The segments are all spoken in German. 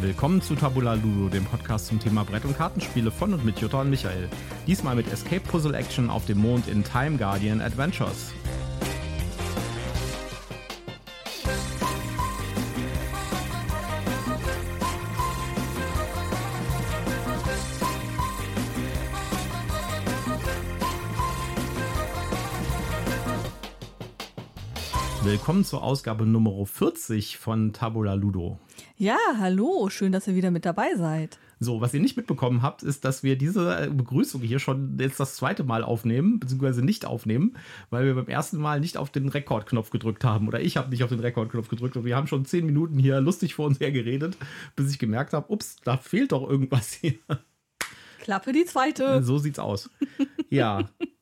Willkommen zu Tabula Ludo, dem Podcast zum Thema Brett- und Kartenspiele von und mit Jutta und Michael. Diesmal mit Escape Puzzle Action auf dem Mond in Time Guardian Adventures. Willkommen zur Ausgabe Nummer 40 von Tabula Ludo. Ja, hallo, schön, dass ihr wieder mit dabei seid. So, was ihr nicht mitbekommen habt, ist, dass wir diese Begrüßung hier schon jetzt das zweite Mal aufnehmen, beziehungsweise nicht aufnehmen, weil wir beim ersten Mal nicht auf den Rekordknopf gedrückt haben. Oder ich habe nicht auf den Rekordknopf gedrückt und wir haben schon zehn Minuten hier lustig vor uns her geredet, bis ich gemerkt habe, ups, da fehlt doch irgendwas hier. Klappe die zweite. So sieht's aus. Ja.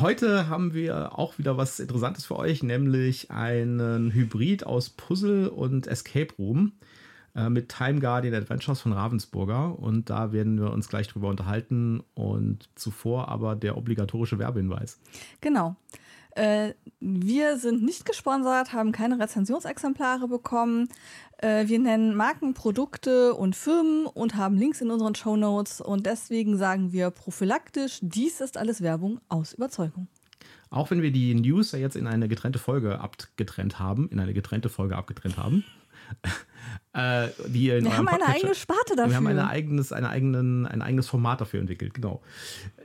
Heute haben wir auch wieder was Interessantes für euch, nämlich einen Hybrid aus Puzzle und Escape Room äh, mit Time Guardian Adventures von Ravensburger. Und da werden wir uns gleich drüber unterhalten. Und zuvor aber der obligatorische Werbehinweis. Genau. Äh, wir sind nicht gesponsert, haben keine Rezensionsexemplare bekommen. Äh, wir nennen Marken, Produkte und Firmen und haben Links in unseren Show Notes. Und deswegen sagen wir prophylaktisch, dies ist alles Werbung aus Überzeugung. Auch wenn wir die News ja jetzt in eine getrennte Folge abgetrennt haben, in eine getrennte Folge abgetrennt haben. Äh, die in wir haben eine eigene Sparte dafür. Wir haben eine eigenes, eine eigenen, ein eigenes Format dafür entwickelt, genau.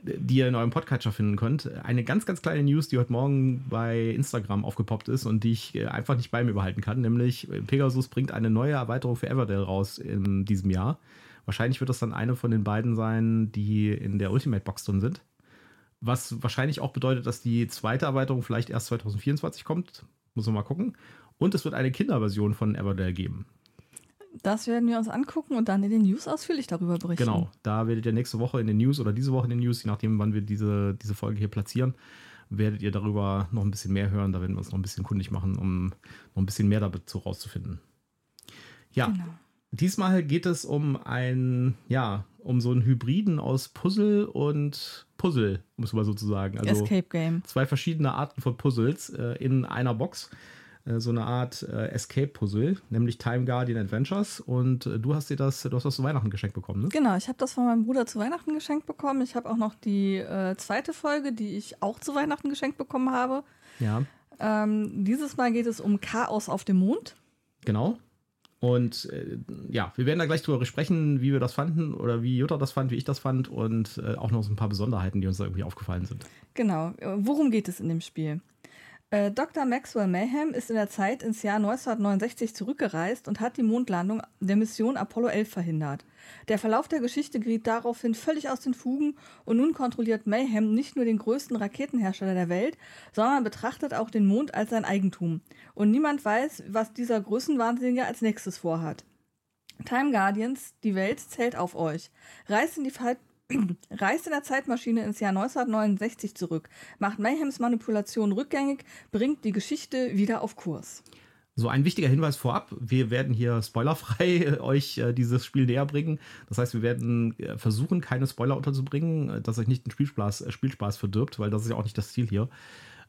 Die ihr in eurem Podcatcher finden könnt. Eine ganz, ganz kleine News, die heute Morgen bei Instagram aufgepoppt ist und die ich äh, einfach nicht bei mir behalten kann, nämlich äh, Pegasus bringt eine neue Erweiterung für Everdell raus in diesem Jahr. Wahrscheinlich wird das dann eine von den beiden sein, die in der Ultimate Box drin sind. Was wahrscheinlich auch bedeutet, dass die zweite Erweiterung vielleicht erst 2024 kommt. Muss man mal gucken. Und es wird eine Kinderversion von Everdell geben. Das werden wir uns angucken und dann in den News ausführlich darüber berichten. Genau, da werdet ihr nächste Woche in den News oder diese Woche in den News, je nachdem, wann wir diese, diese Folge hier platzieren, werdet ihr darüber noch ein bisschen mehr hören. Da werden wir uns noch ein bisschen kundig machen, um noch ein bisschen mehr dazu rauszufinden. Ja, genau. diesmal geht es um ein, ja, um so einen Hybriden aus Puzzle und Puzzle, muss man sozusagen. Also Escape Game. Zwei verschiedene Arten von Puzzles äh, in einer Box. Äh, so eine Art äh, Escape-Puzzle, nämlich Time Guardian Adventures. Und äh, du hast dir das, du hast das zu Weihnachten geschenkt bekommen, ne? Genau, ich habe das von meinem Bruder zu Weihnachten geschenkt bekommen. Ich habe auch noch die äh, zweite Folge, die ich auch zu Weihnachten geschenkt bekommen habe. Ja. Ähm, dieses Mal geht es um Chaos auf dem Mond. Genau. Und äh, ja, wir werden da gleich drüber sprechen, wie wir das fanden oder wie Jutta das fand, wie ich das fand und äh, auch noch so ein paar Besonderheiten, die uns da irgendwie aufgefallen sind. Genau. Worum geht es in dem Spiel? Äh, Dr. Maxwell Mayhem ist in der Zeit ins Jahr 1969 zurückgereist und hat die Mondlandung der Mission Apollo 11 verhindert. Der Verlauf der Geschichte geriet daraufhin völlig aus den Fugen und nun kontrolliert Mayhem nicht nur den größten Raketenhersteller der Welt, sondern betrachtet auch den Mond als sein Eigentum. Und niemand weiß, was dieser Größenwahnsinnige als nächstes vorhat. Time Guardians, die Welt zählt auf euch. Reist in die reist in der Zeitmaschine ins Jahr 1969 zurück, macht Mayhems Manipulation rückgängig, bringt die Geschichte wieder auf Kurs. So ein wichtiger Hinweis vorab, wir werden hier spoilerfrei euch äh, dieses Spiel näher bringen. Das heißt, wir werden äh, versuchen, keine Spoiler unterzubringen, äh, dass euch nicht den Spielspaß, äh, Spielspaß verdirbt, weil das ist ja auch nicht das Ziel hier.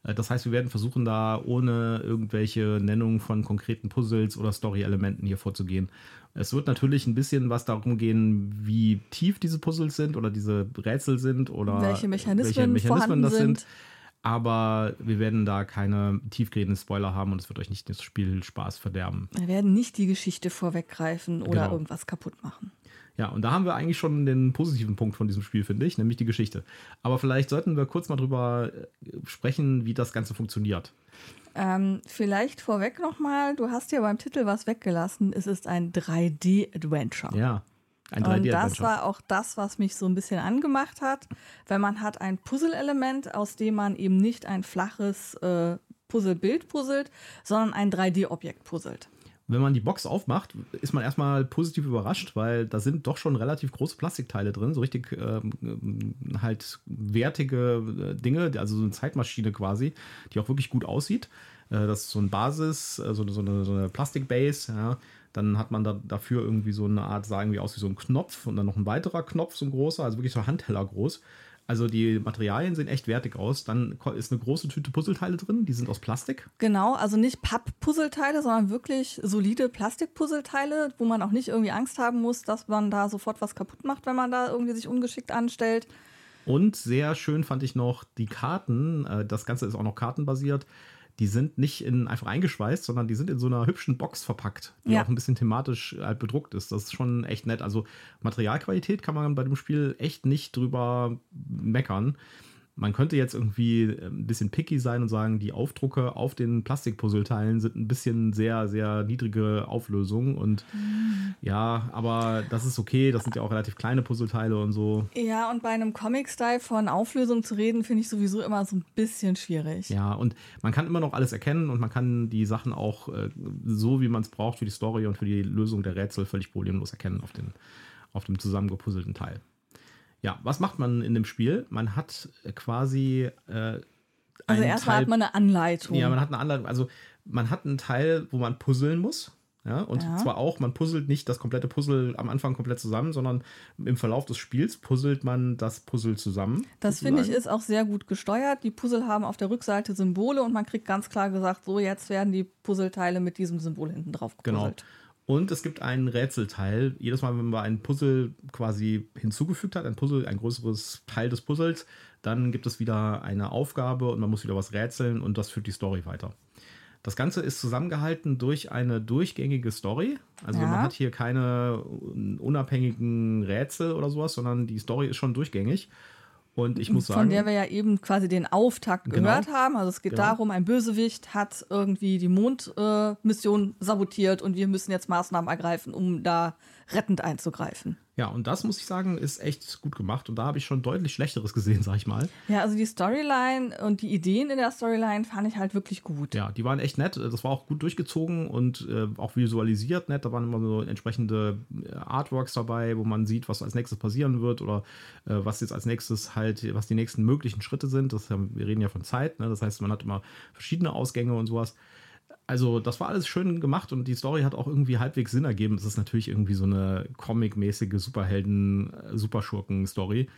Äh, das heißt, wir werden versuchen, da ohne irgendwelche Nennungen von konkreten Puzzles oder Story-Elementen hier vorzugehen. Es wird natürlich ein bisschen was darum gehen, wie tief diese Puzzles sind oder diese Rätsel sind oder welche Mechanismen, welche Mechanismen das sind. sind. Aber wir werden da keine tiefgehenden Spoiler haben und es wird euch nicht das Spiel Spaß verderben. Wir werden nicht die Geschichte vorweggreifen oder genau. irgendwas kaputt machen. Ja, und da haben wir eigentlich schon den positiven Punkt von diesem Spiel, finde ich, nämlich die Geschichte. Aber vielleicht sollten wir kurz mal drüber äh, sprechen, wie das Ganze funktioniert. Ähm, vielleicht vorweg nochmal, du hast ja beim Titel was weggelassen. Es ist ein 3D-Adventure. Ja. Ein 3D Und das war auch das, was mich so ein bisschen angemacht hat, weil man hat ein Puzzle-Element, aus dem man eben nicht ein flaches äh, Puzzlebild puzzelt, sondern ein 3D-Objekt puzzelt wenn man die Box aufmacht, ist man erstmal positiv überrascht, weil da sind doch schon relativ große Plastikteile drin, so richtig ähm, halt wertige äh, Dinge, also so eine Zeitmaschine quasi, die auch wirklich gut aussieht. Äh, das ist so ein Basis, äh, so, so, eine, so eine Plastikbase, ja. Dann hat man da dafür irgendwie so eine Art, sagen wir aus wie so ein Knopf und dann noch ein weiterer Knopf, so ein großer, also wirklich so Handteller groß. Also die Materialien sehen echt wertig aus. Dann ist eine große Tüte Puzzleteile drin, die sind aus Plastik. Genau, also nicht Papp-Puzzleteile, sondern wirklich solide Plastik-Puzzleteile, wo man auch nicht irgendwie Angst haben muss, dass man da sofort was kaputt macht, wenn man da irgendwie sich ungeschickt anstellt. Und sehr schön fand ich noch die Karten. Äh, das Ganze ist auch noch kartenbasiert die sind nicht in, einfach eingeschweißt, sondern die sind in so einer hübschen Box verpackt, die ja. auch ein bisschen thematisch halt bedruckt ist. Das ist schon echt nett. Also Materialqualität kann man bei dem Spiel echt nicht drüber meckern. Man könnte jetzt irgendwie äh, ein bisschen picky sein und sagen, die Aufdrucke auf den Plastikpuzzleteilen sind ein bisschen sehr, sehr niedrige Auflösung. Und mhm. ja, aber das ist okay. Das sind ja auch relativ kleine Puzzleteile und so. Ja, und bei einem Comic-Style von Auflösung zu reden, finde ich sowieso immer so ein bisschen schwierig. Ja, und man kann immer noch alles erkennen und man kann die Sachen auch äh, so, wie man es braucht, für die Story und für die Lösung der Rätsel völlig problemlos erkennen auf, den, auf dem zusammengepuzzelten Teil. Ja, was macht man in dem Spiel? Man hat quasi. Äh, also erstmal hat man eine Anleitung. Ja, man hat eine Anleitung. Also man hat einen Teil, wo man puzzeln muss. Ja, und ja. zwar auch, man puzzelt nicht das komplette Puzzle am Anfang komplett zusammen, sondern im Verlauf des Spiels puzzelt man das Puzzle zusammen. Das finde ich ist auch sehr gut gesteuert. Die Puzzle haben auf der Rückseite Symbole und man kriegt ganz klar gesagt, so jetzt werden die Puzzleteile mit diesem Symbol hinten drauf genau. gepuzzelt. Genau. Und es gibt einen Rätselteil. Jedes Mal, wenn man ein Puzzle quasi hinzugefügt hat, ein Puzzle, ein größeres Teil des Puzzles, dann gibt es wieder eine Aufgabe und man muss wieder was rätseln und das führt die Story weiter. Das Ganze ist zusammengehalten durch eine durchgängige Story. Also ja. man hat hier keine unabhängigen Rätsel oder sowas, sondern die Story ist schon durchgängig. Und ich muss sagen. Von der wir ja eben quasi den Auftakt genau, gehört haben. Also es geht genau. darum, ein Bösewicht hat irgendwie die Mondmission äh, sabotiert und wir müssen jetzt Maßnahmen ergreifen, um da rettend einzugreifen. Ja, und das muss ich sagen, ist echt gut gemacht. Und da habe ich schon deutlich Schlechteres gesehen, sag ich mal. Ja, also die Storyline und die Ideen in der Storyline fand ich halt wirklich gut. Ja, die waren echt nett. Das war auch gut durchgezogen und äh, auch visualisiert nett. Da waren immer so entsprechende äh, Artworks dabei, wo man sieht, was als nächstes passieren wird oder äh, was jetzt als nächstes halt, was die nächsten möglichen Schritte sind. Das, wir reden ja von Zeit. Ne? Das heißt, man hat immer verschiedene Ausgänge und sowas also das war alles schön gemacht und die Story hat auch irgendwie halbwegs Sinn ergeben. Es ist natürlich irgendwie so eine comic-mäßige Superhelden-Superschurken-Story.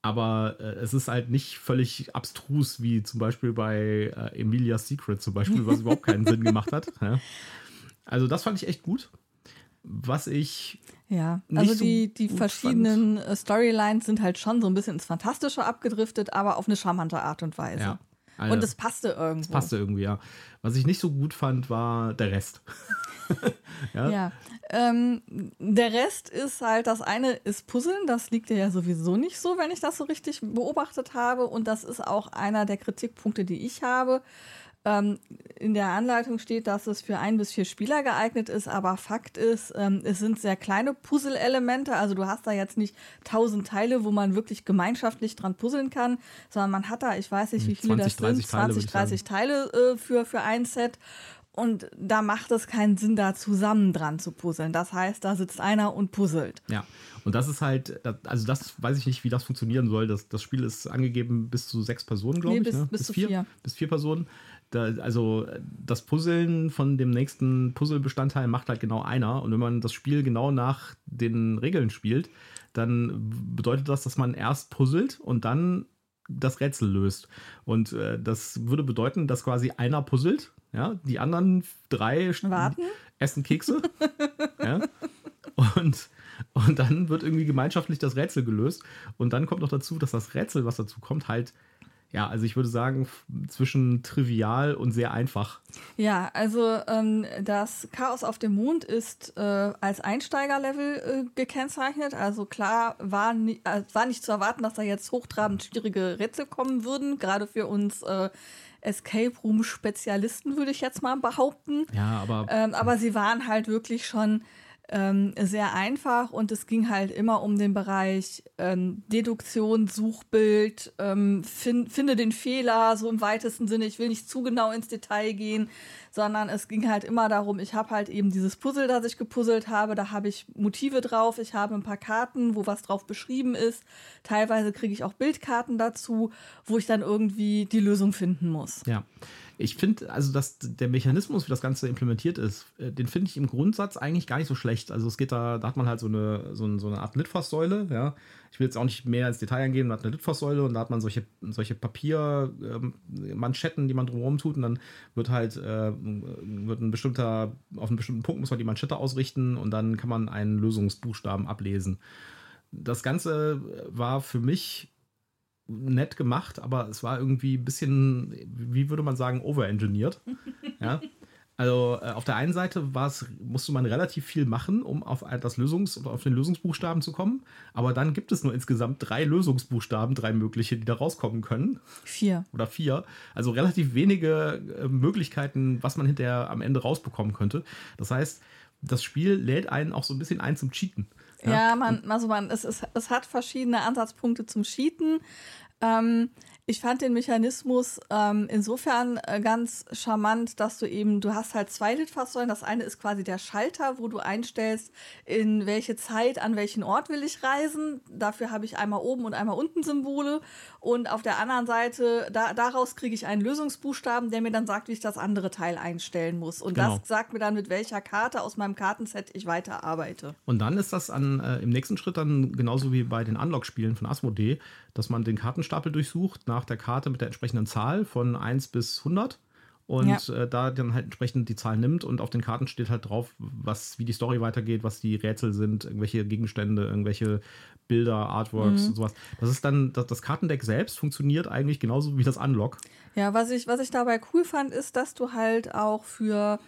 Aber äh, es ist halt nicht völlig abstrus, wie zum Beispiel bei äh, Emilia's Secret zum Beispiel, was überhaupt keinen Sinn gemacht hat. Ja. Also das fand ich echt gut. Was ich. Ja, also die, die verschiedenen fand. Äh, Storylines sind halt schon so ein bisschen ins Fantastische abgedriftet, aber auf eine charmante Art und Weise. Ja. Also, und es passte irgendwie. Es passte irgendwie, ja. Was ich nicht so gut fand, war der Rest. ja. ja. Ähm, der Rest ist halt, das eine ist Puzzeln, das liegt dir ja sowieso nicht so, wenn ich das so richtig beobachtet habe. Und das ist auch einer der Kritikpunkte, die ich habe. Ähm, in der Anleitung steht, dass es für ein bis vier Spieler geeignet ist, aber Fakt ist, ähm, es sind sehr kleine Puzzle-Elemente. Also du hast da jetzt nicht tausend Teile, wo man wirklich gemeinschaftlich dran puzzeln kann, sondern man hat da, ich weiß nicht, wie viele 20, das sind, 20, 30 Teile äh, für, für ein Set. Und da macht es keinen Sinn, da zusammen dran zu puzzeln. Das heißt, da sitzt einer und puzzelt. Ja, und das ist halt, also das weiß ich nicht, wie das funktionieren soll. Das, das Spiel ist angegeben bis zu sechs Personen, glaube nee, ich. Ne? Bis, bis, zu vier. vier. Bis vier Personen. Da, also das Puzzeln von dem nächsten Puzzlebestandteil macht halt genau einer. Und wenn man das Spiel genau nach den Regeln spielt, dann bedeutet das, dass man erst puzzelt und dann das Rätsel löst. Und äh, das würde bedeuten, dass quasi einer puzzelt, ja, die anderen drei Warten. essen Kekse. ja, und, und dann wird irgendwie gemeinschaftlich das Rätsel gelöst. Und dann kommt noch dazu, dass das Rätsel, was dazu kommt, halt ja, also ich würde sagen, zwischen trivial und sehr einfach. Ja, also ähm, das Chaos auf dem Mond ist äh, als Einsteigerlevel äh, gekennzeichnet. Also klar war, ni äh, war nicht zu erwarten, dass da jetzt hochtrabend schwierige Rätsel kommen würden, gerade für uns äh, Escape Room Spezialisten, würde ich jetzt mal behaupten. Ja, aber. Ähm, aber sie waren halt wirklich schon ähm, sehr einfach und es ging halt immer um den Bereich ähm, Deduktion, Suchbild, ähm, fin finde den Fehler, so im weitesten Sinne. Ich will nicht zu genau ins Detail gehen, sondern es ging halt immer darum, ich habe halt eben dieses Puzzle, das ich gepuzzelt habe, da habe ich Motive drauf, ich habe ein paar Karten, wo was drauf beschrieben ist. Teilweise kriege ich auch Bildkarten dazu, wo ich dann irgendwie die Lösung finden muss. Ja. Ich finde, also dass der Mechanismus, wie das Ganze implementiert ist, äh, den finde ich im Grundsatz eigentlich gar nicht so schlecht. Also es geht da, da hat man halt so eine, so so eine Art Litfaßsäule, ja, Ich will jetzt auch nicht mehr ins Detail eingehen. Man hat eine Litfaßsäule und da hat man solche, solche Papiermanschetten, ähm, die man drumherum tut. Und dann wird halt äh, wird ein bestimmter, auf einen bestimmten Punkt muss man die Manschette ausrichten und dann kann man einen Lösungsbuchstaben ablesen. Das Ganze war für mich nett gemacht, aber es war irgendwie ein bisschen, wie würde man sagen, overengineert. ja. Also äh, auf der einen Seite musste man relativ viel machen, um auf, das Lösungs, auf den Lösungsbuchstaben zu kommen. Aber dann gibt es nur insgesamt drei Lösungsbuchstaben, drei mögliche, die da rauskommen können. Vier. Oder vier. Also relativ wenige äh, Möglichkeiten, was man hinterher am Ende rausbekommen könnte. Das heißt, das Spiel lädt einen auch so ein bisschen ein zum Cheaten. Ja, man, also man, es, es, es hat verschiedene Ansatzpunkte zum Cheaten. Ähm, ich fand den Mechanismus ähm, insofern äh, ganz charmant, dass du eben, du hast halt zwei Litfaßsäulen. Das eine ist quasi der Schalter, wo du einstellst, in welche Zeit, an welchen Ort will ich reisen. Dafür habe ich einmal oben und einmal unten Symbole. Und auf der anderen Seite, da, daraus kriege ich einen Lösungsbuchstaben, der mir dann sagt, wie ich das andere Teil einstellen muss. Und genau. das sagt mir dann, mit welcher Karte aus meinem Kartenset ich weiter arbeite. Und dann ist das an, äh, im nächsten Schritt dann genauso wie bei den Unlock-Spielen von Asmodee, dass man den Kartenstapel durchsucht nach der Karte mit der entsprechenden Zahl von 1 bis 100 und ja. äh, da dann halt entsprechend die Zahl nimmt und auf den Karten steht halt drauf, was, wie die Story weitergeht, was die Rätsel sind, irgendwelche Gegenstände, irgendwelche Bilder, Artworks mhm. und sowas. Das ist dann, das, das Kartendeck selbst funktioniert eigentlich genauso wie das Unlock. Ja, was ich, was ich dabei cool fand, ist, dass du halt auch für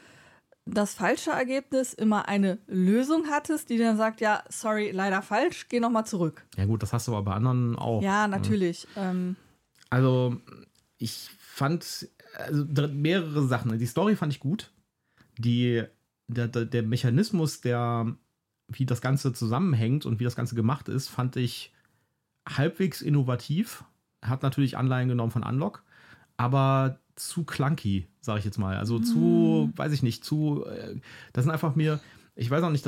das falsche Ergebnis immer eine Lösung hattest, die dann sagt, ja, sorry, leider falsch, geh nochmal zurück. Ja gut, das hast du aber bei anderen auch. Ja, ne? natürlich. Ähm. Also ich fand also, mehrere Sachen. Die Story fand ich gut. Die, der, der, der Mechanismus, der, wie das Ganze zusammenhängt und wie das Ganze gemacht ist, fand ich halbwegs innovativ. Hat natürlich Anleihen genommen von Unlock, aber zu clunky, sage ich jetzt mal. Also mhm. zu, weiß ich nicht, zu, äh, das sind einfach mir, ich weiß auch nicht,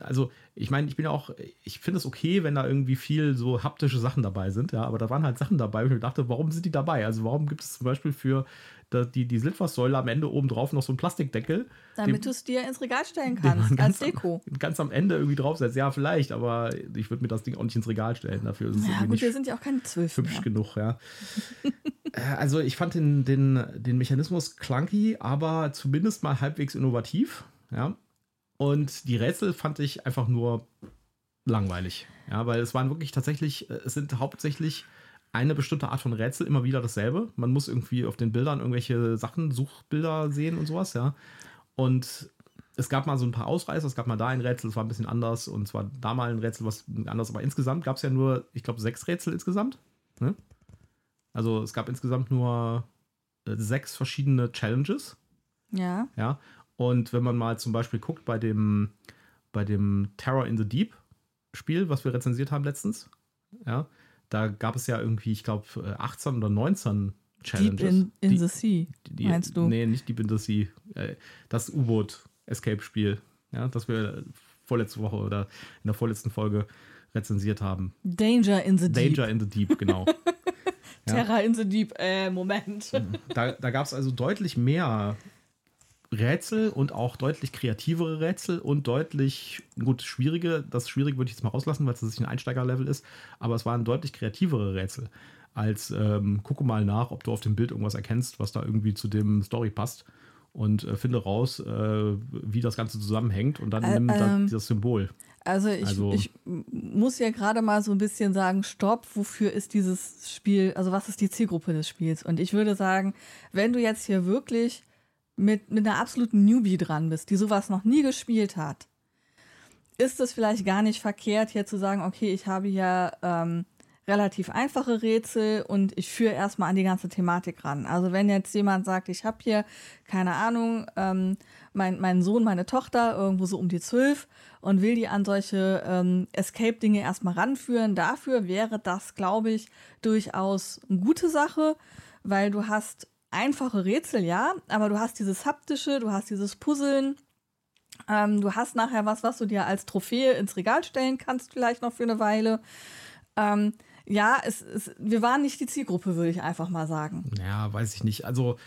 also ich meine, ich bin ja auch, ich finde es okay, wenn da irgendwie viel so haptische Sachen dabei sind, ja, aber da waren halt Sachen dabei, wo ich mir dachte, warum sind die dabei? Also warum gibt es zum Beispiel für die, die Litfaßsäule am Ende oben drauf noch so einen Plastikdeckel? Damit du es dir ins Regal stellen kannst, als Deko. Am, ganz am Ende irgendwie draufsetzt, ja, vielleicht, aber ich würde mir das Ding auch nicht ins Regal stellen. Dafür ist es ja, gut, wir sind ja auch keine zwölf. Hübsch mehr. genug, ja. Äh, also ich fand den, den, den Mechanismus clunky, aber zumindest mal halbwegs innovativ, ja. Und die Rätsel fand ich einfach nur langweilig. Ja, weil es waren wirklich tatsächlich, äh, es sind hauptsächlich eine bestimmte Art von Rätsel immer wieder dasselbe. Man muss irgendwie auf den Bildern irgendwelche Sachen, Suchbilder sehen und sowas, ja. Und es gab mal so ein paar Ausreißer, es gab mal da ein Rätsel, das war ein bisschen anders und zwar da mal ein Rätsel, was anders, aber insgesamt gab es ja nur, ich glaube, sechs Rätsel insgesamt. Ne? Also es gab insgesamt nur äh, sechs verschiedene Challenges. Ja. Ja. Und wenn man mal zum Beispiel guckt bei dem, bei dem Terror in the Deep Spiel, was wir rezensiert haben letztens, ja, da gab es ja irgendwie, ich glaube, 18 oder 19 Challenges. Deep in, in die, the Sea, die, meinst du? Nee, nicht Deep in the Sea. Äh, das U-Boot-Escape-Spiel, ja, das wir vorletzte Woche oder in der vorletzten Folge rezensiert haben. Danger in the Deep. Danger in the Deep, genau. Terra in the Deep, äh, Moment. Da, da gab es also deutlich mehr Rätsel und auch deutlich kreativere Rätsel und deutlich, gut, schwierige, das Schwierige würde ich jetzt mal rauslassen, weil es nicht ein Einsteigerlevel ist, aber es waren deutlich kreativere Rätsel als ähm, gucke mal nach, ob du auf dem Bild irgendwas erkennst, was da irgendwie zu dem Story passt und äh, finde raus, äh, wie das Ganze zusammenhängt und dann äh, nimm ähm, das Symbol. Also ich, also ich, muss ja gerade mal so ein bisschen sagen, stopp, wofür ist dieses Spiel, also was ist die Zielgruppe des Spiels? Und ich würde sagen, wenn du jetzt hier wirklich mit, mit einer absoluten Newbie dran bist, die sowas noch nie gespielt hat, ist es vielleicht gar nicht verkehrt, hier zu sagen, okay, ich habe hier ähm, relativ einfache Rätsel und ich führe erstmal an die ganze Thematik ran. Also wenn jetzt jemand sagt, ich habe hier, keine Ahnung, ähm, mein, meinen Sohn, meine Tochter, irgendwo so um die zwölf und will die an solche ähm, Escape-Dinge erstmal ranführen, dafür wäre das, glaube ich, durchaus eine gute Sache, weil du hast einfache Rätsel, ja, aber du hast dieses haptische, du hast dieses Puzzeln, ähm, du hast nachher was, was du dir als Trophäe ins Regal stellen kannst, vielleicht noch für eine Weile. Ähm, ja, es, es, wir waren nicht die Zielgruppe, würde ich einfach mal sagen. Ja, weiß ich nicht. Also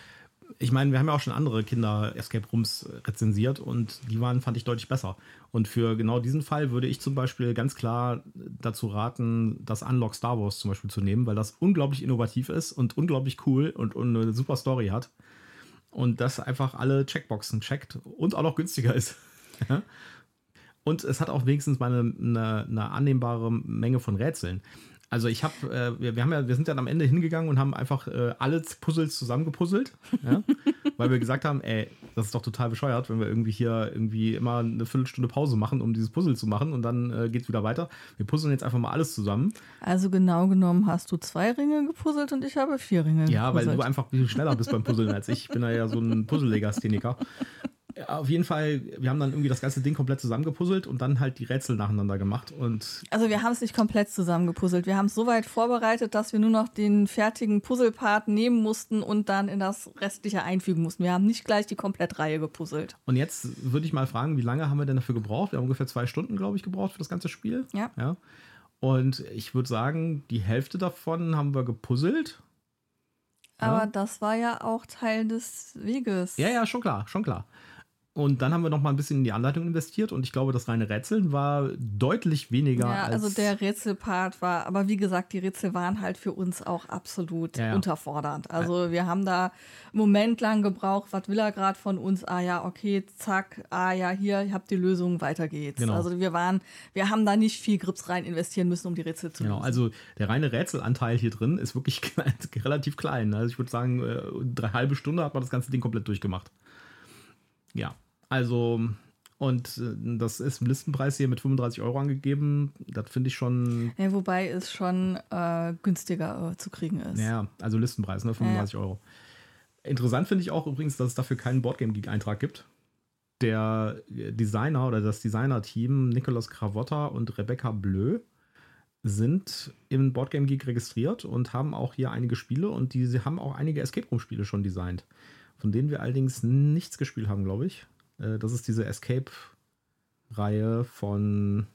ich meine, wir haben ja auch schon andere Kinder-Escape Rooms rezensiert und die waren, fand ich, deutlich besser. Und für genau diesen Fall würde ich zum Beispiel ganz klar dazu raten, das Unlock Star Wars zum Beispiel zu nehmen, weil das unglaublich innovativ ist und unglaublich cool und, und eine super Story hat. Und das einfach alle Checkboxen checkt und auch noch günstiger ist. und es hat auch wenigstens mal eine, eine, eine annehmbare Menge von Rätseln. Also ich habe, äh, wir, wir, haben ja, wir sind dann am Ende hingegangen und haben einfach äh, alle Puzzles zusammengepuzzelt, ja? weil wir gesagt haben, ey, das ist doch total bescheuert, wenn wir irgendwie hier irgendwie immer eine Viertelstunde Pause machen, um dieses Puzzle zu machen und dann äh, geht es wieder weiter. Wir puzzeln jetzt einfach mal alles zusammen. Also genau genommen hast du zwei Ringe gepuzzelt und ich habe vier Ringe Ja, gepuzzelt. weil du einfach viel schneller bist beim Puzzeln als ich. Ich bin ja so ein Puzzle-Legastheniker auf jeden Fall, wir haben dann irgendwie das ganze Ding komplett zusammengepuzzelt und dann halt die Rätsel nacheinander gemacht. Und also wir haben es nicht komplett zusammengepuzzelt. Wir haben es so weit vorbereitet, dass wir nur noch den fertigen Puzzlepart nehmen mussten und dann in das restliche einfügen mussten. Wir haben nicht gleich die Komplettreihe gepuzzelt. Und jetzt würde ich mal fragen, wie lange haben wir denn dafür gebraucht? Wir haben ungefähr zwei Stunden, glaube ich, gebraucht für das ganze Spiel. Ja. ja. Und ich würde sagen, die Hälfte davon haben wir gepuzzelt. Aber ja. das war ja auch Teil des Weges. Ja, ja, schon klar, schon klar. Und dann haben wir noch mal ein bisschen in die Anleitung investiert und ich glaube, das reine Rätseln war deutlich weniger. Ja, also der Rätselpart war, aber wie gesagt, die Rätsel waren halt für uns auch absolut ja, ja. unterfordernd. Also wir haben da einen Moment lang gebraucht, was will er gerade von uns? Ah ja, okay, zack, ah ja, hier, ihr habt die Lösung, weiter geht's. Genau. Also wir waren, wir haben da nicht viel Grips rein investieren müssen, um die Rätsel zu genau, lösen. Genau, also der reine Rätselanteil hier drin ist wirklich relativ klein. Also ich würde sagen, äh, drei halbe Stunde hat man das ganze Ding komplett durchgemacht. Ja. Also, und äh, das ist im Listenpreis hier mit 35 Euro angegeben. Das finde ich schon. Ja, wobei es schon äh, günstiger äh, zu kriegen ist. Ja, also Listenpreis, ne? 35 ja. Euro. Interessant finde ich auch übrigens, dass es dafür keinen Boardgame Geek-Eintrag gibt. Der Designer oder das Designer-Team Nicolas Cravotta und Rebecca Bleu sind im Boardgame Geek registriert und haben auch hier einige Spiele und die sie haben auch einige Escape Room Spiele schon designt, von denen wir allerdings nichts gespielt haben, glaube ich. Äh, das ist diese Escape-Reihe von,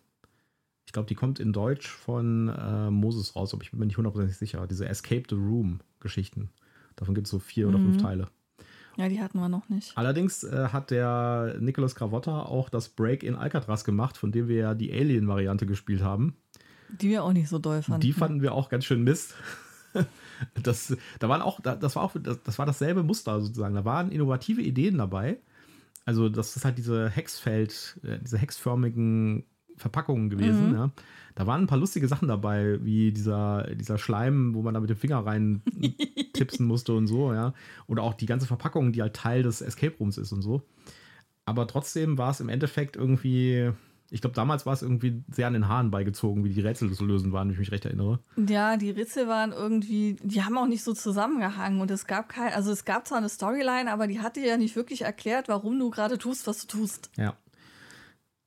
ich glaube, die kommt in Deutsch von äh, Moses raus, aber ich bin mir nicht hundertprozentig sicher. Diese Escape the Room-Geschichten. Davon gibt es so vier mhm. oder fünf mhm. Teile. Ja, die hatten wir noch nicht. Allerdings äh, hat der Nicolas Cravotta auch das Break in Alcatraz gemacht, von dem wir ja die Alien-Variante gespielt haben. Die wir auch nicht so doll fanden. Die fanden wir auch ganz schön Mist. das, da waren auch, das war auch, das, das war dasselbe Muster sozusagen. Da waren innovative Ideen dabei, also das ist halt diese Hexfeld, äh, diese hexförmigen Verpackungen gewesen. Mhm. Ja. Da waren ein paar lustige Sachen dabei, wie dieser, dieser Schleim, wo man da mit dem Finger rein tipsen musste und so, ja. Oder auch die ganze Verpackung, die halt Teil des Escape Rooms ist und so. Aber trotzdem war es im Endeffekt irgendwie ich glaube, damals war es irgendwie sehr an den Haaren beigezogen, wie die Rätsel zu lösen waren, wenn ich mich recht erinnere. Ja, die Rätsel waren irgendwie, die haben auch nicht so zusammengehangen und es gab kein, also es gab zwar eine Storyline, aber die hat dir ja nicht wirklich erklärt, warum du gerade tust, was du tust. Ja.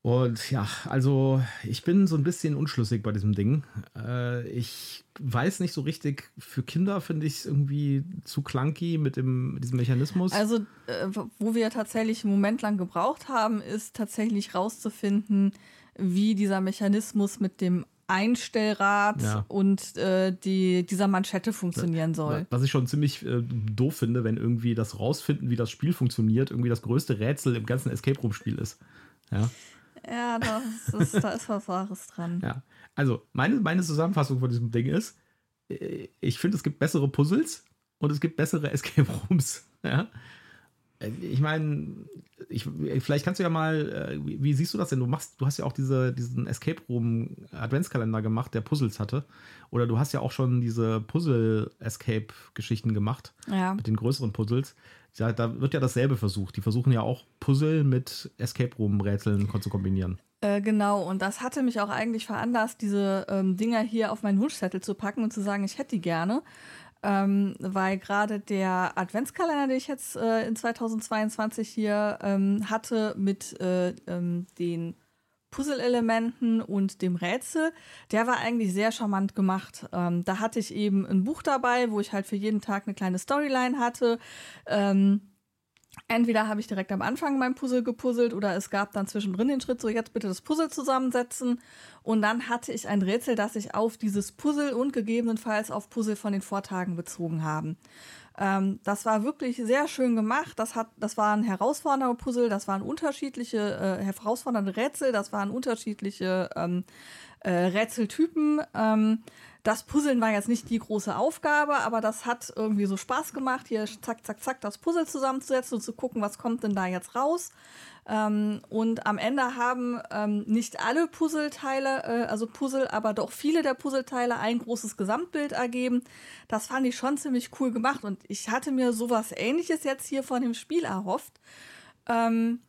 Und ja, also ich bin so ein bisschen unschlüssig bei diesem Ding. Äh, ich weiß nicht so richtig, für Kinder finde ich es irgendwie zu clunky mit, dem, diesem Mechanismus. Also, äh, wo wir tatsächlich einen Moment lang gebraucht haben, ist tatsächlich rauszufinden, wie dieser Mechanismus mit dem Einstellrad ja. und äh, die, dieser Manschette funktionieren soll. Was ich schon ziemlich äh, doof finde, wenn irgendwie das rausfinden, wie das Spiel funktioniert, irgendwie das größte Rätsel im ganzen Escape Room-Spiel ist. Ja. Ja, das ist, da ist was Wahres dran. Ja. Also, meine, meine Zusammenfassung von diesem Ding ist, äh, ich finde, es gibt bessere Puzzles und es gibt bessere Escape Rooms. Ja. Ich meine, ich, vielleicht kannst du ja mal, äh, wie, wie, siehst du das denn? Du machst, du hast ja auch diese, diesen Escape Room Adventskalender gemacht, der Puzzles hatte. Oder du hast ja auch schon diese Puzzle-Escape-Geschichten gemacht. Ja. Mit den größeren Puzzles ja, da wird ja dasselbe versucht. Die versuchen ja auch Puzzle mit Escape Room-Rätseln zu kombinieren. Äh, genau, und das hatte mich auch eigentlich veranlasst, diese ähm, Dinger hier auf meinen Wunschzettel zu packen und zu sagen, ich hätte die gerne. Ähm, weil gerade der Adventskalender, den ich jetzt äh, in 2022 hier ähm, hatte, mit äh, ähm, den Puzzle-Elementen und dem Rätsel, der war eigentlich sehr charmant gemacht. Ähm, da hatte ich eben ein Buch dabei, wo ich halt für jeden Tag eine kleine Storyline hatte. Ähm, entweder habe ich direkt am Anfang mein Puzzle gepuzzelt oder es gab dann zwischendrin den Schritt, so jetzt bitte das Puzzle zusammensetzen. Und dann hatte ich ein Rätsel, das sich auf dieses Puzzle und gegebenenfalls auf Puzzle von den Vortagen bezogen haben. Ähm, das war wirklich sehr schön gemacht. Das, hat, das waren herausfordernde Puzzle, das waren unterschiedliche äh, herausfordernde Rätsel, das waren unterschiedliche ähm, äh, Rätseltypen. Ähm, das Puzzeln war jetzt nicht die große Aufgabe, aber das hat irgendwie so Spaß gemacht, hier zack, zack, zack, das Puzzle zusammenzusetzen und zu gucken, was kommt denn da jetzt raus. Ähm, und am Ende haben ähm, nicht alle Puzzleteile, äh, also Puzzle, aber doch viele der Puzzleteile ein großes Gesamtbild ergeben. Das fand ich schon ziemlich cool gemacht und ich hatte mir sowas ähnliches jetzt hier von dem Spiel erhofft. Ähm,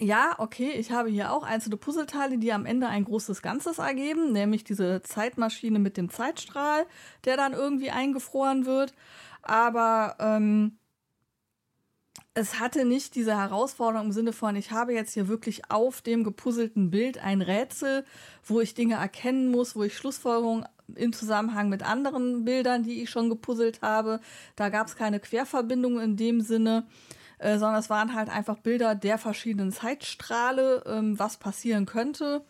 ja, okay, ich habe hier auch einzelne Puzzleteile, die am Ende ein großes Ganzes ergeben, nämlich diese Zeitmaschine mit dem Zeitstrahl, der dann irgendwie eingefroren wird. Aber ähm, es hatte nicht diese Herausforderung im Sinne von, ich habe jetzt hier wirklich auf dem gepuzzelten Bild ein Rätsel, wo ich Dinge erkennen muss, wo ich Schlussfolgerungen im Zusammenhang mit anderen Bildern, die ich schon gepuzzelt habe. Da gab es keine Querverbindung in dem Sinne, äh, sondern es waren halt einfach Bilder der verschiedenen Zeitstrahle, ähm, was passieren könnte.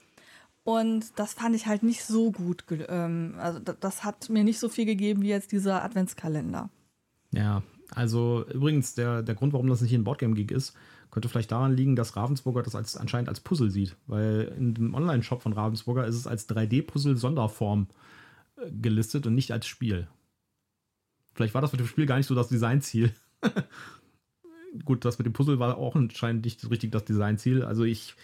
Und das fand ich halt nicht so gut. Ähm, also das hat mir nicht so viel gegeben wie jetzt dieser Adventskalender. Ja, also übrigens, der, der Grund, warum das nicht ein Boardgame-Geek ist, könnte vielleicht daran liegen, dass Ravensburger das als, anscheinend als Puzzle sieht. Weil in dem Online-Shop von Ravensburger ist es als 3D-Puzzle-Sonderform äh, gelistet und nicht als Spiel. Vielleicht war das mit dem Spiel gar nicht so das Designziel. Gut, das mit dem Puzzle war auch anscheinend nicht richtig das Designziel. Also ich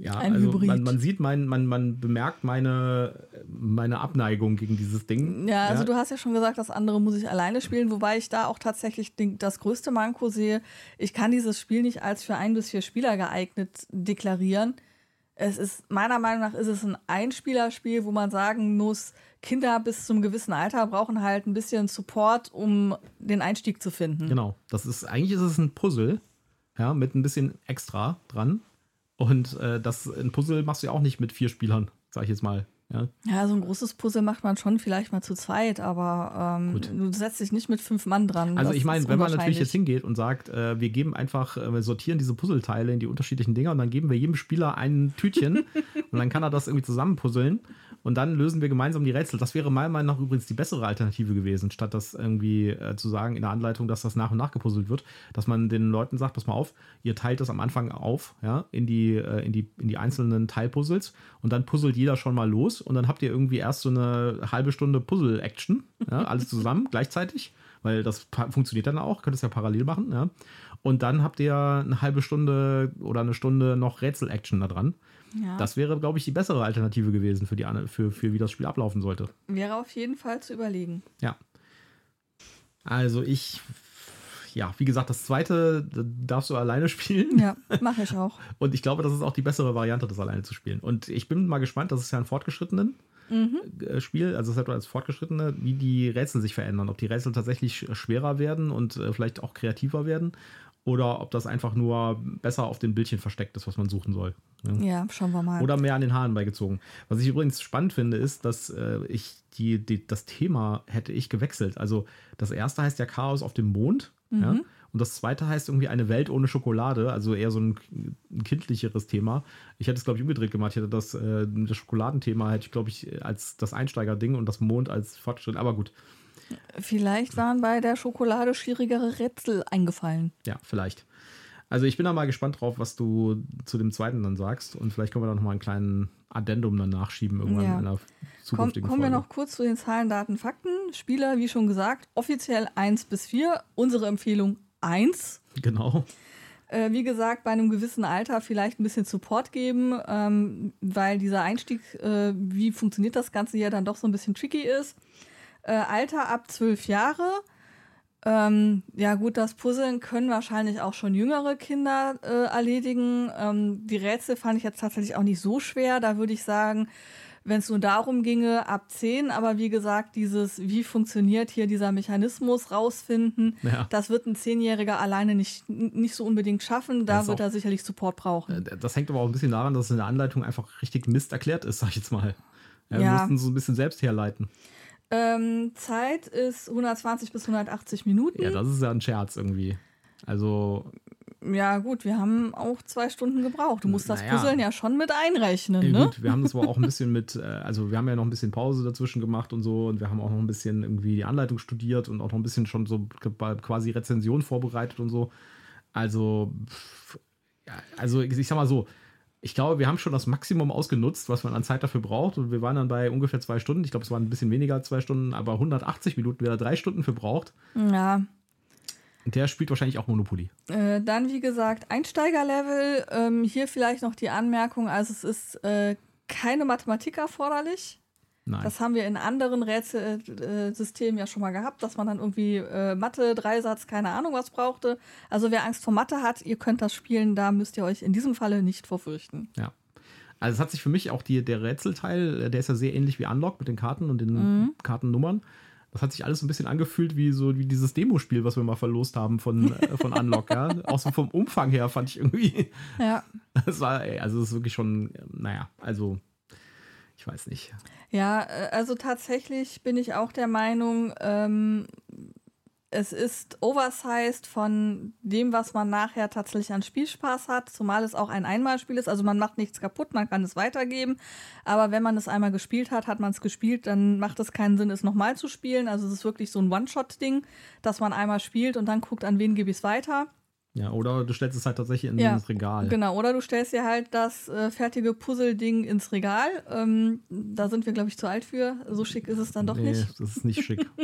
ja, Ein also man, man, sieht, mein, man, man bemerkt meine, meine Abneigung gegen dieses Ding. Ja, also ja. du hast ja schon gesagt, das andere muss ich alleine spielen, wobei ich da auch tatsächlich das größte Manko sehe. Ich kann dieses Spiel nicht als für ein bis vier Spieler geeignet deklarieren. Es ist, meiner Meinung nach ist es ein Einspielerspiel, wo man sagen muss, Kinder bis zum gewissen Alter brauchen halt ein bisschen Support, um den Einstieg zu finden. Genau. Das ist, eigentlich ist es ein Puzzle, ja, mit ein bisschen extra dran. Und äh, das ein Puzzle machst du ja auch nicht mit vier Spielern, sag ich jetzt mal. Ja. ja, so ein großes Puzzle macht man schon vielleicht mal zu zweit, aber ähm, du setzt dich nicht mit fünf Mann dran. Also ich meine, wenn man natürlich jetzt hingeht und sagt, äh, wir geben einfach, äh, wir sortieren diese Puzzleteile in die unterschiedlichen Dinger und dann geben wir jedem Spieler ein Tütchen und dann kann er das irgendwie zusammenpuzzeln und dann lösen wir gemeinsam die Rätsel. Das wäre meiner Meinung nach übrigens die bessere Alternative gewesen, statt das irgendwie äh, zu sagen in der Anleitung, dass das nach und nach gepuzzelt wird, dass man den Leuten sagt, pass mal auf, ihr teilt das am Anfang auf, ja, in die, äh, in die, in die einzelnen Teilpuzzles und dann puzzelt jeder schon mal los und dann habt ihr irgendwie erst so eine halbe Stunde Puzzle-Action, ja, alles zusammen gleichzeitig, weil das funktioniert dann auch, könnt es ja parallel machen, ja. Und dann habt ihr eine halbe Stunde oder eine Stunde noch Rätsel-Action da dran. Ja. Das wäre, glaube ich, die bessere Alternative gewesen für, die, für, für wie das Spiel ablaufen sollte. Wäre auf jeden Fall zu überlegen. Ja. Also ich, ja, wie gesagt, das zweite darfst du alleine spielen. Ja, mache ich auch. Und ich glaube, das ist auch die bessere Variante, das alleine zu spielen. Und ich bin mal gespannt, das ist ja ein fortgeschrittenen mhm. Äh, Spiel, also es hat als Fortgeschrittene, wie die Rätsel sich verändern. Ob die Rätsel tatsächlich schwerer werden und äh, vielleicht auch kreativer werden oder ob das einfach nur besser auf dem Bildchen versteckt ist, was man suchen soll. Ne? Ja, schauen wir mal. Oder mehr an den Haaren beigezogen. Was ich übrigens spannend finde, ist, dass äh, ich die, die, das Thema hätte ich gewechselt. Also das erste heißt ja Chaos auf dem Mond. Mhm. Ja? Und das zweite heißt irgendwie eine Welt ohne Schokolade, also eher so ein, kindlicheres Thema. Ich hätte es, glaube ich, umgedreht gemacht. Ich hätte das, äh, das Schokoladenthema, hätte ich, glaube ich, als das Einsteigerding und das Mond als Fortschritt. Aber gut. Vielleicht waren bei der Schokolade schwierigere Rätsel eingefallen. Ja, vielleicht. Also ich bin da mal gespannt drauf, was du zu dem zweiten dann sagst. Und vielleicht können wir da noch mal einen kleinen Addendum dann nachschieben irgendwann ja. in einer zukünftigen Komm, Kommen Folge. wir noch kurz zu den Zahlen, Daten, Fakten. Spieler, wie schon gesagt, offiziell 1 bis 4. Unsere Empfehlung 1. Genau. Äh, wie gesagt, bei einem gewissen Alter vielleicht ein bisschen Support geben, ähm, weil dieser Einstieg, äh, wie funktioniert das Ganze ja dann doch so ein bisschen tricky ist. Äh, Alter ab zwölf Jahre. Ähm, ja gut, das Puzzeln können wahrscheinlich auch schon jüngere Kinder äh, erledigen. Ähm, die Rätsel fand ich jetzt tatsächlich auch nicht so schwer. Da würde ich sagen, wenn es nur darum ginge, ab 10. Aber wie gesagt, dieses, wie funktioniert hier dieser Mechanismus rausfinden, ja. das wird ein Zehnjähriger alleine nicht, nicht so unbedingt schaffen. Da wird auch, er sicherlich Support brauchen. Äh, das hängt aber auch ein bisschen daran, dass es in der Anleitung einfach richtig Mist erklärt ist, sag ich jetzt mal. Ja, wir mussten so ein bisschen selbst herleiten. Ähm, Zeit ist 120 bis 180 Minuten. Ja, das ist ja ein Scherz irgendwie. Also. Ja, gut, wir haben auch zwei Stunden gebraucht. Du musst das Naja. Puzzeln ja schon mit einrechnen, Ja, ne? gut, wir haben das aber auch ein bisschen mit, äh, also wir haben ja noch ein bisschen Pause dazwischen gemacht und so und wir haben auch noch ein bisschen irgendwie die Anleitung studiert und auch noch ein bisschen schon so quasi Rezension vorbereitet und so. Also, also ich sag mal so, ich glaube, wir haben schon das Maximum ausgenutzt, was man an Zeit dafür braucht und wir waren dann bei ungefähr zwei Stunden. Ich glaube, es waren ein bisschen weniger als zwei Stunden, aber 180 Minuten, wer da drei Stunden für braucht, Ja. und der spielt wahrscheinlich auch Monopoly. Äh, dann, wie gesagt, Einsteigerlevel. Ähm, hier vielleicht noch die Anmerkung: also, es ist äh, keine Mathematik erforderlich. Nein. Das haben wir in anderen Rätselsystemen ja schon mal gehabt, dass man dann irgendwie äh, Mathe, Dreisatz, keine Ahnung was brauchte. Also, wer Angst vor Mathe hat, ihr könnt das spielen, da müsst ihr euch in diesem Falle nicht vorfürchten. Ja. Also es hat sich für mich auch die, der Rätselteil, äh, der ist ja sehr ähnlich wie Unlock mit den Karten und den Mhm. Kartennummern. Das hat sich alles so ein bisschen angefühlt wie so wie dieses Demospiel, was wir mal verlost haben von, äh, von Unlock, ja. Auch so vom Umfang her fand ich irgendwie. Ja. Das war, also es ist wirklich schon, äh, naja, also ich weiß nicht. Ja, äh, also tatsächlich bin ich auch der Meinung, ähm, es ist oversized von dem, was man nachher tatsächlich an Spielspaß hat, zumal es auch ein Einmalspiel ist. Also man macht nichts kaputt, man kann es weitergeben. Aber wenn man es einmal gespielt hat, hat man es gespielt, dann macht es keinen Sinn, es nochmal zu spielen. Also es ist wirklich so ein One-Shot-Ding, dass man einmal spielt und dann guckt, an wen gebe ich es weiter. Ja, oder du stellst es halt tatsächlich in Ja, das Regal. Genau, oder du stellst dir halt das äh, fertige Puzzle-Ding ins Regal. Ähm, da sind wir, glaube ich, zu alt für. So schick ist es dann doch nee, nicht. das ist nicht schick.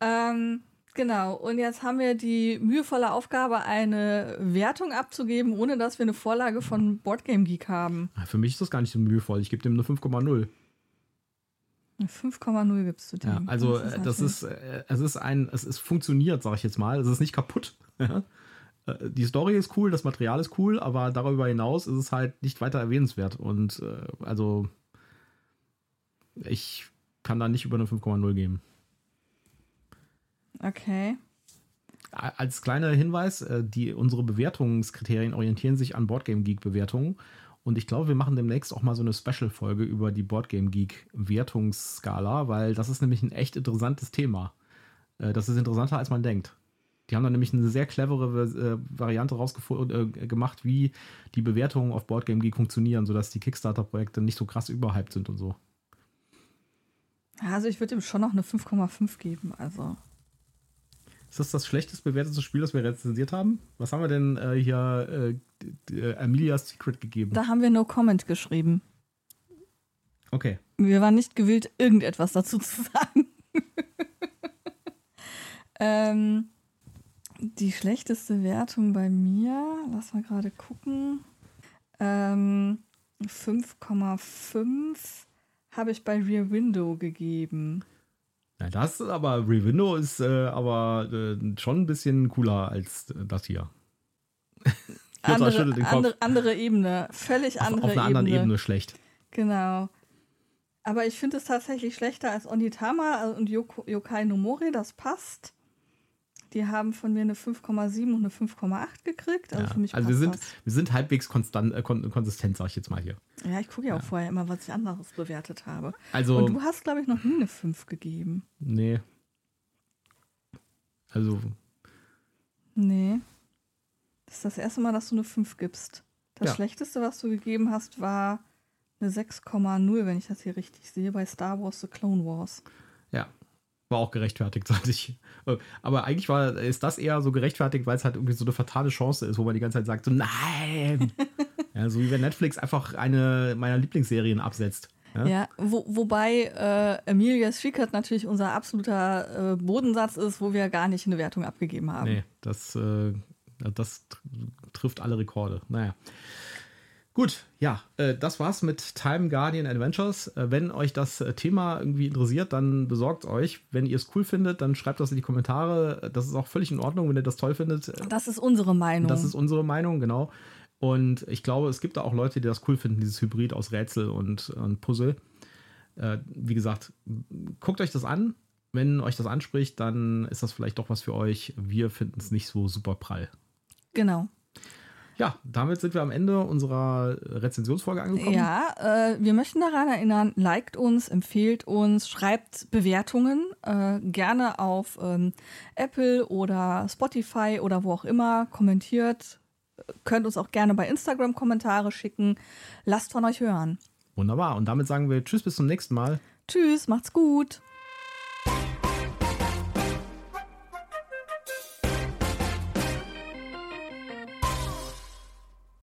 Ähm, genau, und jetzt haben wir die mühevolle Aufgabe, eine Wertung abzugeben, ohne dass wir eine Vorlage von Boardgame Geek haben. Für mich ist das gar nicht so mühevoll. Ich gebe dem eine 5,0. Eine 5,0 gibst du dem. Ja, also Das äh, das ist, äh, es ist ein, es ist funktioniert, sage ich jetzt mal. Es ist nicht kaputt. Äh, Die Story ist cool, das Material ist cool, aber darüber hinaus ist es halt nicht weiter erwähnenswert. Und äh, also ich kann da nicht über eine 5,0 geben. Okay. Als kleiner Hinweis, äh, die, unsere Bewertungskriterien orientieren sich an Boardgame Geek Bewertungen. Und ich glaube, wir machen demnächst auch mal so eine Special-Folge über die Boardgame Geek Wertungsskala, weil das ist nämlich ein echt interessantes Thema. Äh, Das ist interessanter, als man denkt. Die haben da nämlich eine sehr clevere äh, Variante rausgefunden, äh, gemacht, wie die Bewertungen auf Boardgame Geek funktionieren, sodass die Kickstarter-Projekte nicht so krass überhyped sind und so. Also ich würde ihm schon noch eine 5,5 geben. Also Ist das das schlechtest bewertete Spiel, das wir rezensiert haben? Was haben wir denn äh, hier äh, äh, Amelia's Secret gegeben? da haben wir No Comment geschrieben. Okay. Wir waren nicht gewillt, irgendetwas dazu zu sagen. ähm, die schlechteste Wertung bei mir, lass mal gerade gucken. Ähm, 5,5 habe ich bei Rear Window gegeben. Ja, das ist aber Revindo ist äh, aber äh, schon ein bisschen cooler als äh, das hier. Andere, schüttelt den Kopf. andere, andere Ebene, völlig Auf, andere auf einer Ebene. anderen Ebene schlecht. Genau. Aber ich finde es tatsächlich schlechter als Onitama und Yoko, Yokai no Mori, das passt. Die haben von mir eine 5,7 und eine 5,8 gekriegt. Also ja. für mich also wir sind, das. wir sind halbwegs konstant, äh, kon konsistent, sag ich jetzt mal hier. Ja, ich gucke ja auch vorher immer, was ich anderes bewertet habe. Also, Und du hast, glaube ich, noch nie eine 5 gegeben. nee. Also, Nee. Das ist das erste Mal, dass du eine 5 gibst. Das Ja. schlechteste, was du gegeben hast, war eine 6,0, wenn ich das hier richtig sehe, bei Star Wars The Clone Wars. ja. War auch gerechtfertigt, sag ich. Aber eigentlich war, ist das eher so gerechtfertigt, weil es halt irgendwie so eine fatale Chance ist, wo man die ganze Zeit sagt, so nein. ja, so wie wenn Netflix einfach eine meiner Lieblingsserien absetzt. Ja? Ja, wo, wobei äh, Amelia's Secret natürlich unser absoluter äh, Bodensatz ist, wo wir gar nicht eine Wertung abgegeben haben. Nee, das, äh, das tr- trifft alle Rekorde. Naja. Gut, ja, äh, das war's mit Time Guardian Adventures. Äh, wenn euch das äh, Thema irgendwie interessiert, dann besorgt euch. Wenn ihr es cool findet, dann schreibt das in die Kommentare. Das ist auch völlig in Ordnung, wenn ihr das toll findet. Das ist unsere Meinung. Das ist unsere Meinung, genau. Und ich glaube, es gibt da auch Leute, die das cool finden, dieses Hybrid aus Rätsel und, und Puzzle. Äh, wie gesagt, guckt euch das an. Wenn euch das anspricht, dann ist das vielleicht doch was für euch. Wir finden es nicht so super prall. genau. Ja, damit sind wir am Ende unserer Rezensionsfolge angekommen. Ja, äh, wir möchten daran erinnern, liked uns, empfehlt uns, schreibt Bewertungen, äh, gerne auf ähm, Apple oder Spotify oder wo auch immer, kommentiert, könnt uns auch gerne bei Instagram Kommentare schicken. Lasst von euch hören. Wunderbar. Und damit sagen wir Tschüss, bis zum nächsten Mal. Tschüss, macht's gut.